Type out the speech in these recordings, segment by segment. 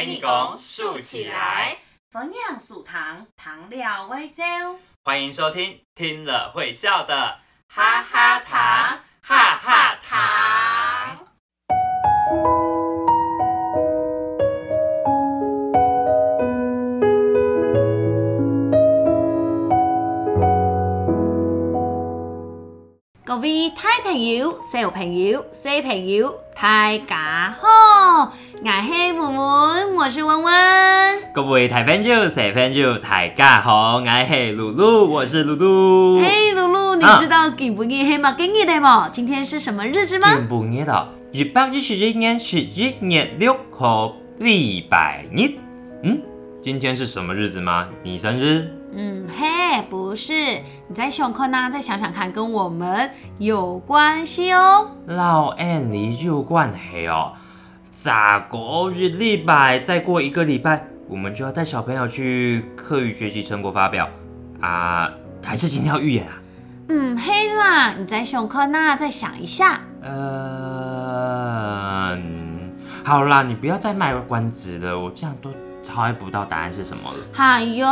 非你公竖起来，分享素糖，糖料微笑。欢迎收听，听了会笑的哈哈糖，哈哈糖。各位大朋友、小朋友、小朋友，大家好，我是文文，我是文文。各位台朋友、台朋友，大家好，我是露露，我是露露。嘿，露露，你知道今不日黑马给你的吗？今天是什么日子吗？今不日的，一百一十一年十一月六号，礼拜日。嗯，今天是什么日子吗？你生日？嗯，嘿，不是，你在上课呢，再想想看，跟我们有关系哦。老 N 离就关系哦。下个日礼拜再过一个礼拜，我们就要带小朋友去课余学习成果发表啊，还是今天要预演啊？嗯，嘿啦，你在上课呢，再想一下。呃，好啦，你不要再卖关子了，我这样都。猜不到答案是什么了。哎呦，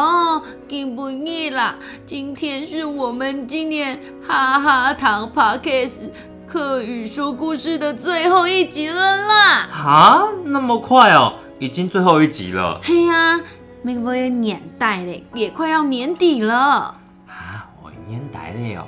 今不易啦！今天是我们今年哈哈糖 Podcast 课语说故事的最后一集了啦！哈，那么快哦，已经最后一集了。嘿呀，每个年代嘞，也快要年底了。啊，我年代嘞哦，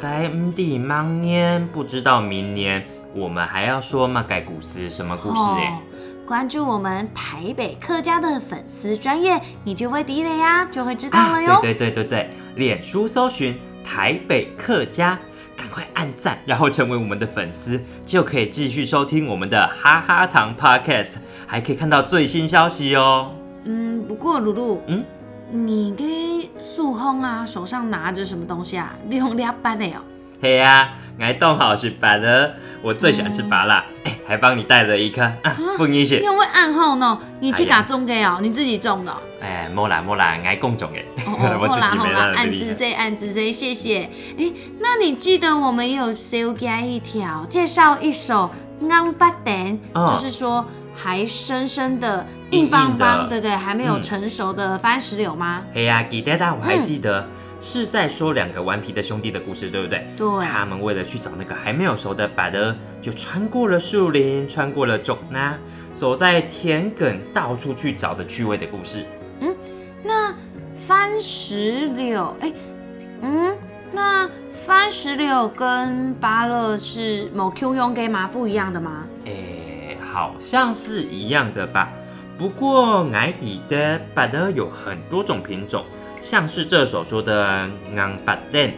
该唔地忙年，不知道明年我们还要说吗？改故事什么故事哎？关注我们台北客家的粉丝专业，你就会第一了呀，就会知道了哟。对对对对对，脸书搜寻台北客家，赶快按赞，然后成为我们的粉丝，就可以继续收听我们的哈哈糖 Podcast，还可以看到最新消息哦。嗯，不过露露，嗯，你跟素红啊手上拿着什么东西啊？你红俩班的哦。嘿呀，爱冻好是白的，我最喜欢吃芭乐。还帮你带了一颗凤梨雪，你会暗号呢？你去哪种的哦？你自己种的？哎，莫啦莫啦，爱共种的。我自己没啦，暗自 say 暗自 say，谢谢。哎，那你记得我们有修加一条，介绍一首《安巴丹》，就是说还深深的硬邦邦，对对，还没有成熟的番石榴吗？嘿呀，记得的，我还记得。是在说两个顽皮的兄弟的故事，对不对？对。他们为了去找那个还没有熟的芭乐，就穿过了树林，穿过了种那，走在田埂，到处去找的趣味的故事。嗯，那番石榴，哎，嗯，那番石榴跟芭乐是某 Q 用给吗？不一样的吗？哎，好像是一样的吧。不过矮底的芭乐有很多种品种。像是这首说的“昂巴登”，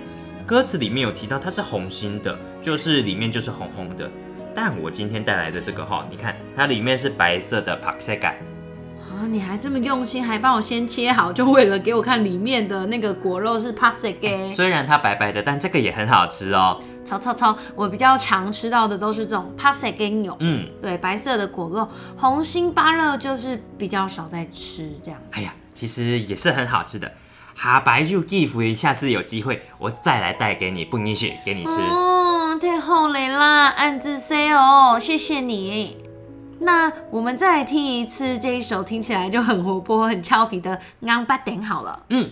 歌词里面有提到它是红心的，就是里面就是红红的。但我今天带来的这个哈，你看它里面是白色的帕塞盖。啊，你还这么用心，还帮我先切好，就为了给我看里面的那个果肉是帕塞盖。虽然它白白的，但这个也很好吃哦。超超超，我比较常吃到的都是这种帕塞盖牛。嗯，对，白色的果肉，红心芭乐就是比较少在吃这样。哎呀，其实也是很好吃的。哈白就 give，下次有机会我再来带给你，不允许给你吃。哦，太好嘞啦，暗自 say 哦，谢谢你。那我们再来听一次这一首听起来就很活泼、很俏皮的《安巴点》好了。嗯。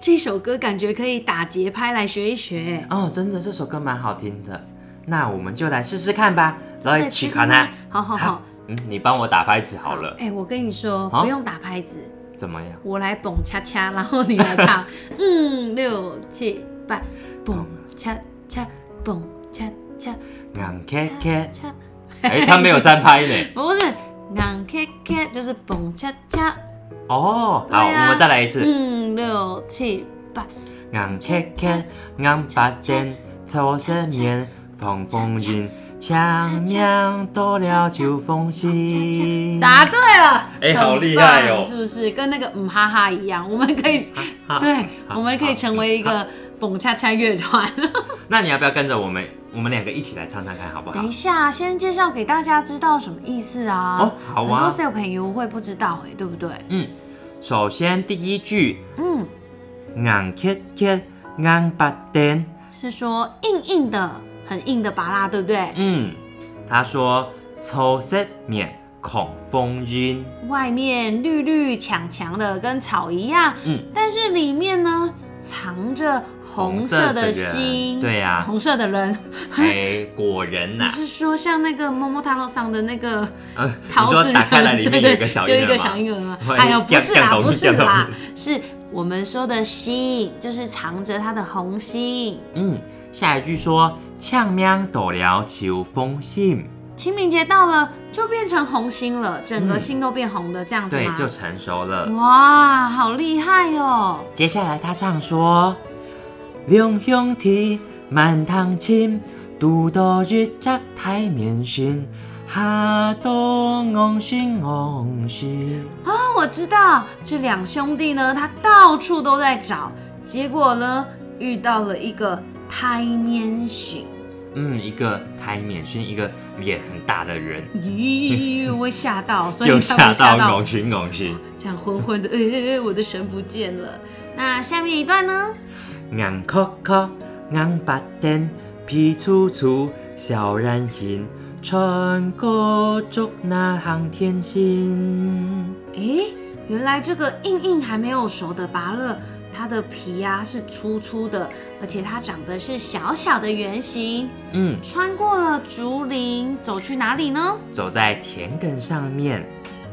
这首歌感觉可以打节拍来学一学。哦，真的，这首歌蛮好听的。那我们就来试试看吧。来，起卡呢？好好好。嗯，你帮我打拍子好了。哎，我跟你说，不用打拍子。怎么样？我来蹦恰恰，然后你来唱。嗯，六七八，蹦恰恰，蹦恰恰，硬 卡卡。哎，他没有三拍呢。不是，硬恰恰就是蹦恰恰。哦，好，我们再来一次。嗯，六七八，硬卡卡，硬八点，抽色面，放风云，强娘多了就风心。答对了，哎，好厉害哦，是不是？跟那个嗯哈哈一样，我们可以，对，我们可以成为一个蹦恰恰乐团。那你要不要跟着我们？我们两个一起来唱唱看，好不好？等一下，先介绍给大家知道什么意思啊？哦，好啊。很多小朋友会不知道哎，对不对？嗯，首先第一句，嗯，硬切切硬巴丁，是说硬硬的、很硬的拔拉，对不对？嗯，他说抽色面恐风音，外面绿绿强强的，跟草一样。嗯，但是里面呢，藏着。红色的心，对呀，红色的人，哎，果仁呐。你是说像那个摸摸塔罗上的那个桃子人？对对对，就一个小婴儿。哎呦，不是啦，不是啦，是我们说的心，就是藏着他的红心。嗯，下一句说，呛命到了秋风信。清明节到了，就变成红心了，整个心都变红的这样子对，就成熟了。哇，好厉害哦！接下来他唱说。两兄弟满堂亲，独到日照太面心，下到昂心昂心。啊，我知道这两兄弟呢，他到处都在找，结果呢，遇到了一个台面星。嗯，一个台面是，一个脸很大的人。咦，我吓到，所以就 吓到昂心昂心，这样昏昏的，哎，我的神不见了。那下面一段呢？硬壳壳，硬白点，皮粗粗，小人形，穿过竹那航天星。诶，原来这个硬硬还没有熟的芭乐，它的皮呀是粗粗的，而且它长得是小小的圆形。嗯，穿过了竹林，走去哪里呢？走在田埂上面。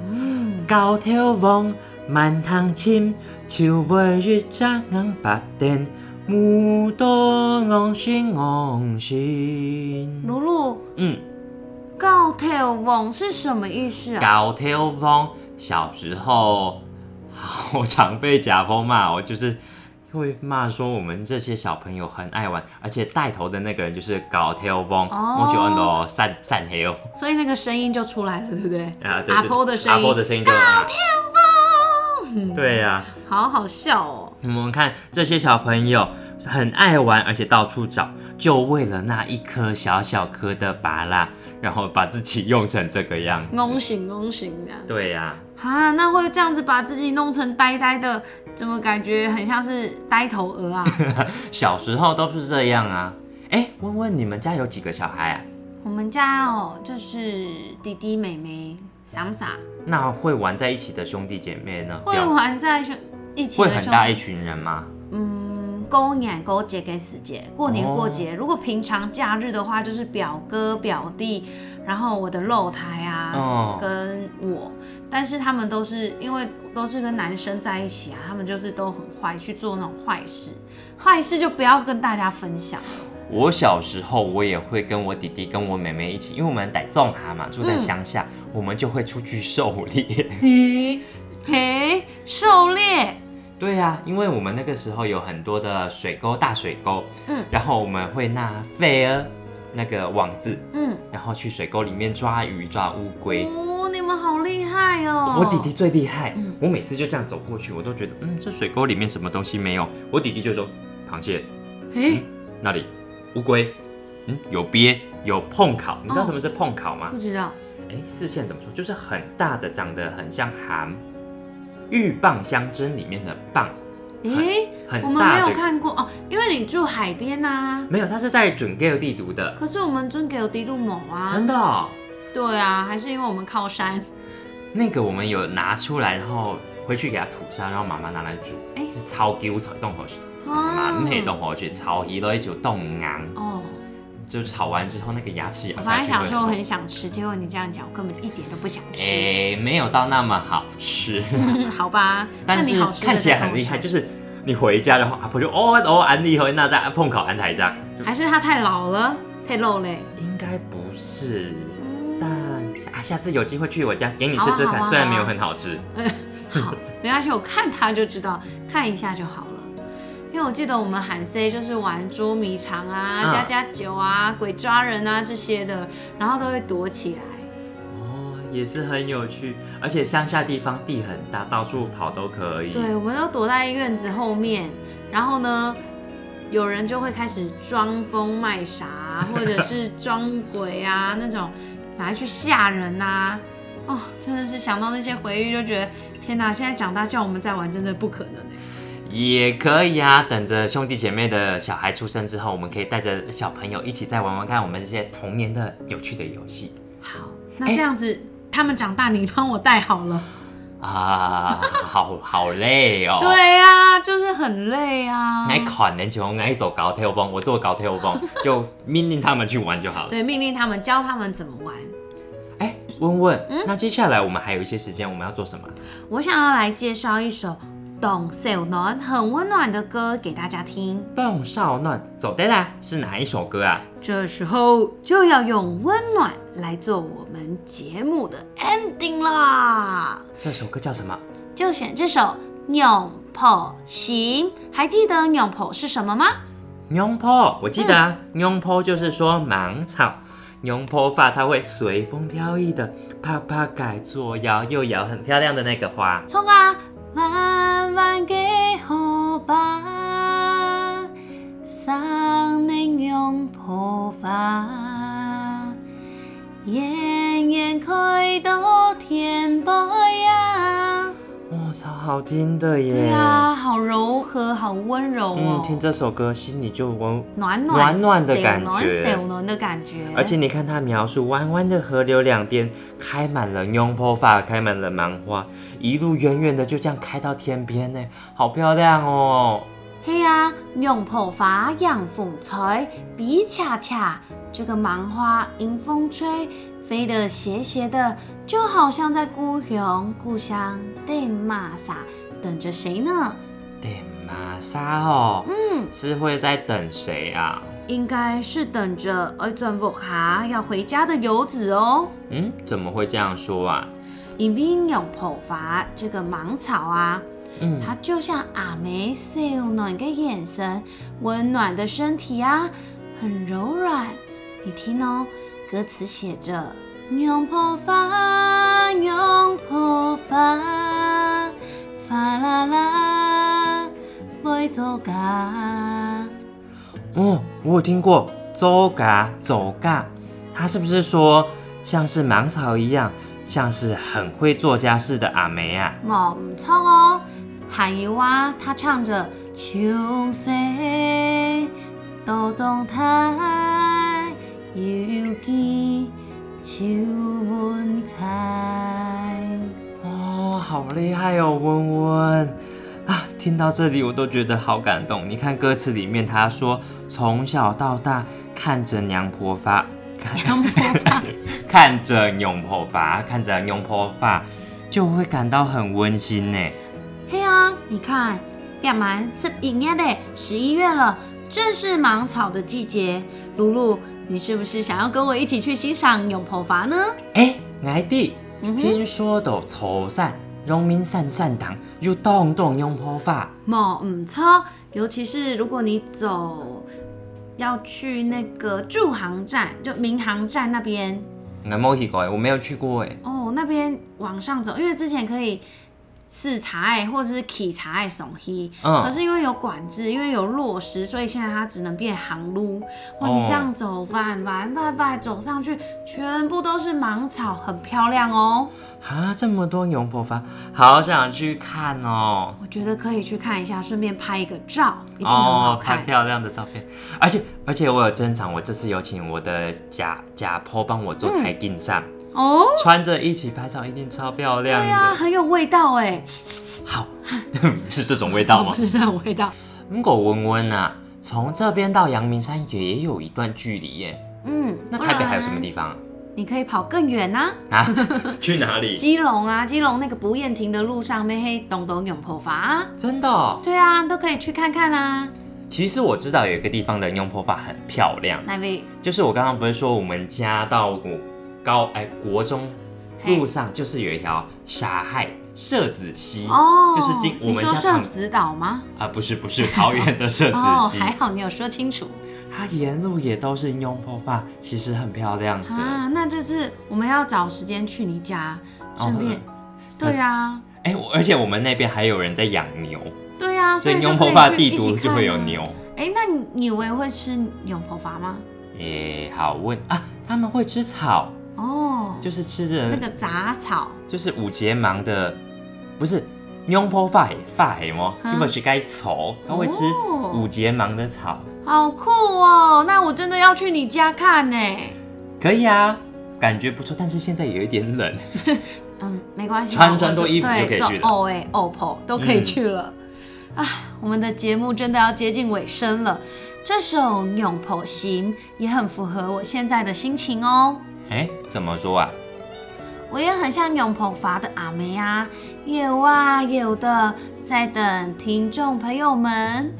嗯，高头望，满堂青，秋尾日照硬白点。牡丹昂心昂心，露露，嗯，高挑翁是什么意思啊？高挑翁小时候 好常被甲方骂，我就是会骂说我们这些小朋友很爱玩，而且带头的那个人就是高头翁，我喜欢的散散黑哦，所以那个声音就出来了，对不对？啊，对阿婆的声音，阿婆的声音高头翁，对呀，好好笑哦。我们看这些小朋友。很爱玩，而且到处找，就为了那一颗小小颗的拔蜡，然后把自己用成这个样子，弄醒弄醒的。对呀，啊，那会这样子把自己弄成呆呆的，怎么感觉很像是呆头鹅啊？小时候都是这样啊。哎，问问你们家有几个小孩啊？我们家哦，就是弟弟妹妹，傻不傻？那会玩在一起的兄弟姐妹呢？会玩在一起，会很大一群人吗？嗯。过年过节给死节，过年过节，如果平常假日的话，就是表哥表弟，然后我的肉台啊，跟我，但是他们都是因为都是跟男生在一起啊，他们就是都很坏，去做那种坏事，坏事就不要跟大家分享了。我小时候我也会跟我弟弟跟我妹妹一起，因为我们在种蛤嘛，住在乡下，我们就会出去狩猎。嘿，嘿，狩猎。对呀，因为我们那个时候有很多的水沟，大水沟，嗯，然后我们会拿飞儿那个网子，嗯，然后去水沟里面抓鱼、抓乌龟。哦！我弟弟最厉害，我每次就这样走过去，我都觉得，嗯，这水沟里面什么东西没有？我弟弟就说螃蟹，哎，那里乌龟，嗯，有鳖，有碰烤，你知道什么是碰烤吗？不知道。哎，四线怎么说？就是很大的，长得很像蛤。鹬蚌相争里面的蚌，诶，我们没有看过哦，因为你住海边呐。没有，它是在准 Gale 地读的。可是我们准 Gale 地读某啊。真的？对啊，还是因为我们靠山。那个我们有拿出来，然后回去给它吐沙，然后妈妈拿来煮，哎，超丢炒冻好吃，蛮配冻好吃，炒鱼都一起冻硬哦。就炒完之后那个牙齿咬下去。我本来想说我很想吃，结果你这样讲，我根本一点都不想吃。哎，没有到那么好吃。好吧，但是看起来很厉害，就是你回家的话，阿婆就哦哦安利和那在碰烤安台上。还是它太老了，太肉嘞？应该不是，但啊，下次有机会去我家给你吃吃看，虽然没有很好吃。好，没关系，我看他就知道，看一下就好了。因为我记得我们喊 C 就是玩捉迷藏啊、加加酒啊、鬼抓人啊这些的，然后都会躲起来。哦，也是很有趣，而且乡下地方地很大，到处跑都可以。对，我们都躲在院子后面，然后呢，有人就会开始装疯卖傻，或者是装鬼啊那种，拿去吓人呐。哦，真的是想到那些回忆就觉得，天哪！现在长大叫我们再玩，真的不可能哎。也可以啊，等着兄弟姐妹的小孩出生之后，我们可以带着小朋友一起再玩玩看我们这些童年的有趣的游戏。好，那这样子他们长大，你帮我带好了啊？好好累哦。对呀，就是很累啊。那可能就爱走高跳蹦，我做高跳蹦，就命令他们去玩就好了。对，命令他们，教他们怎么玩。哎，问问，那接下来我们还有一些时间，我们要做什么？我想要来介绍一首。动少暖很温暖的歌给大家听。董少暖走的啦，是哪一首歌啊？这时候就要用温暖来做我们节目的 ending 啦。这首歌叫什么？就选这首《永破行》。还记得“永破”是什么吗？“永破”我记得啊，“永破”就是说芒草，永破发它会随风飘逸的，啪啪改左摇右摇，很漂亮的那个花。冲啊！弯弯的荷把，桑林拥抱发，艳艳开到天边。哇，超好听的耶！对啊，好柔和，好温柔哦。嗯，听这首歌心里就温暖暖暖的感觉，暖暖的感觉。而且你看它描述弯弯的河流两边开满了拥抱发，开满了芒花，一路远远的就这样开到天边呢，好漂亮哦。嘿呀，拥抱发迎风吹，比恰恰，这个芒花迎风吹。飞得斜斜的，就好像在故乡故乡等玛莎，等着谁呢？等玛莎哦，嗯，是会在等谁啊？应该是等着爱转福哈要回家的游子哦。嗯，怎么会这样说啊？因为用破发这个芒草啊，嗯，它就像阿梅秀暖的眼神，温暖的身体啊，很柔软。你听哦。歌词写着：拥抱发，拥抱发，发啦啦，会走嘎。哦，我有听过走嘎走嘎，他是不是说像是芒草一样，像是很会做家事的阿梅啊？我唔错哦，还有啊，他唱着秋色都中台。犹记秋文采。哦，好厉害哦，温温啊！听到这里我都觉得好感动。你看歌词里面，他说从小到大看着娘婆发，娘婆发，看着娘婆发，看着娘婆发，就会感到很温馨呢。嘿啊，你看，亚蛮是一月的十一月了，正是芒草的季节。露露。你是不是想要跟我一起去欣赏永婆法呢？哎，爱弟，听说到潮汕农民散散堂有动动永婆法，冇唔错。尤其是如果你走要去那个驻航站，就民航站那边，我冇去过，我没有去过哎。哦，那边往上走，因为之前可以。是茶爱或者是起茶爱送去，可是因为有管制，因为有落实，所以现在它只能变航路。哇，你这样走，翻翻翻翻走上去，全部都是芒草，很漂亮哦。啊，这么多牛婆发，好想去看哦。我觉得可以去看一下，顺便拍一个照，一定很好看，拍漂亮的照片。而且而且我有珍藏，我这次有请我的假假婆帮我做台镜上。哦，穿着一起拍照一定超漂亮。对呀，很有味道哎。好，是这种味道吗？不是这种味道。如果温温啊，从这边到阳明山也有一段距离耶。嗯，那台北还有什么地方？你可以跑更远呐。啊？去哪里？基隆啊，基隆那个不厌亭的路上，没黑东东永破法。真的？对啊，都可以去看看啊。其实我知道有一个地方的永破法很漂亮。那位？就是我刚刚不是说我们家到我高哎国中路上就是有一条沙海社子溪哦，就是进我们家社子岛吗？啊，不是不是桃园的社子溪。还好你有说清楚。它沿路也都是永破发，其实很漂亮的。啊，那这次我们要找时间去你家，顺便。对啊。哎，而且我们那边还有人在养牛。对呀，所以永婆发地图就会有牛。哎，那你以为会吃永婆发吗？哎，好问啊，他们会吃草哦，就是吃着那个杂草，就是五节芒的，不是永婆发发黑吗？基本是该草，它会吃五节芒的草。好酷哦！那我真的要去你家看呢。可以啊，感觉不错，但是现在有一点冷。嗯，没关系，穿穿多衣服就可以去了。哦哎，OPPO 都可以去了。啊，我们的节目真的要接近尾声了。这首《永婆行》也很符合我现在的心情哦。哎，怎么说啊？我也很像永婆发的阿梅啊，有啊有的，在等听众朋友们。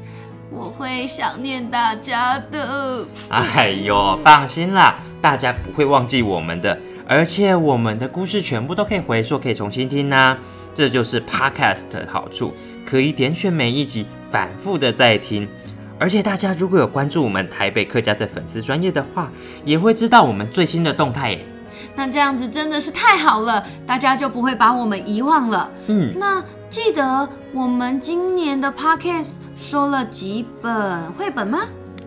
我会想念大家的。哎呦，放心啦，大家不会忘记我们的，而且我们的故事全部都可以回溯，可以重新听呐。这就是 Podcast 的好处。可以点选每一集，反复的在听，而且大家如果有关注我们台北客家的粉丝专业的话，也会知道我们最新的动态耶。那这样子真的是太好了，大家就不会把我们遗忘了。嗯，那记得我们今年的 podcast 说了几本绘本吗？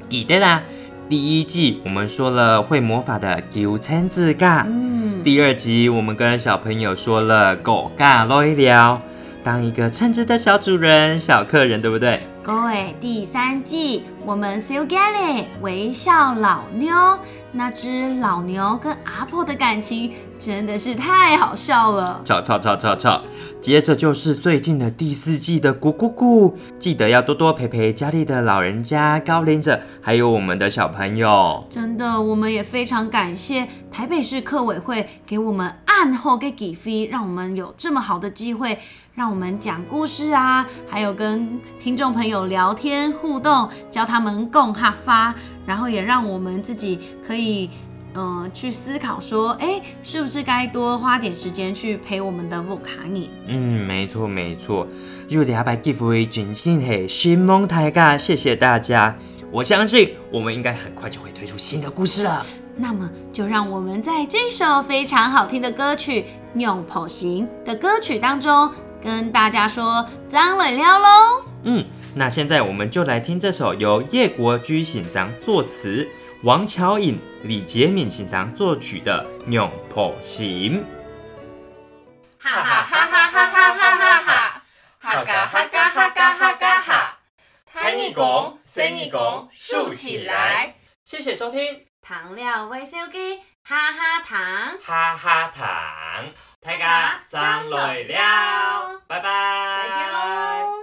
记得啦，第一季我们说了会魔法的九层字嘎，嗯，第二集我们跟小朋友说了狗嘎聊一聊。当一个称职的小主人、小客人，对不对？狗尾，第三季我们 s e g a l y 微笑老妞，那只老牛跟阿婆的感情真的是太好笑了。吵吵吵吵吵！接着就是最近的第四季的咕咕咕，记得要多多陪陪家里的老人家、高龄者，还有我们的小朋友。真的，我们也非常感谢台北市客委会给我们暗后给给飞，让我们有这么好的机会。让我们讲故事啊，还有跟听众朋友聊天互动，教他们共哈发，然后也让我们自己可以，嗯，去思考说，哎，是不是该多花点时间去陪我们的木卡尼？嗯，没错没错。又两百几位今天嘿新梦台噶，谢谢大家。我相信我们应该很快就会推出新的故事了。那么就让我们在这首非常好听的歌曲《用跑行》的歌曲当中。跟大家说张磊了喽。嗯，那现在我们就来听这首由叶国居欣赏作词，王乔颖、李杰敏欣赏作曲的《永破行》。哈哈哈哈哈哈哈哈哈！哈嘎哈嘎哈嘎哈嘎哈！弹一弓，伸一弓，竖起来。谢谢收听。糖料微笑机，哈哈糖，哈哈糖。大家张来了，拜拜，再见喽。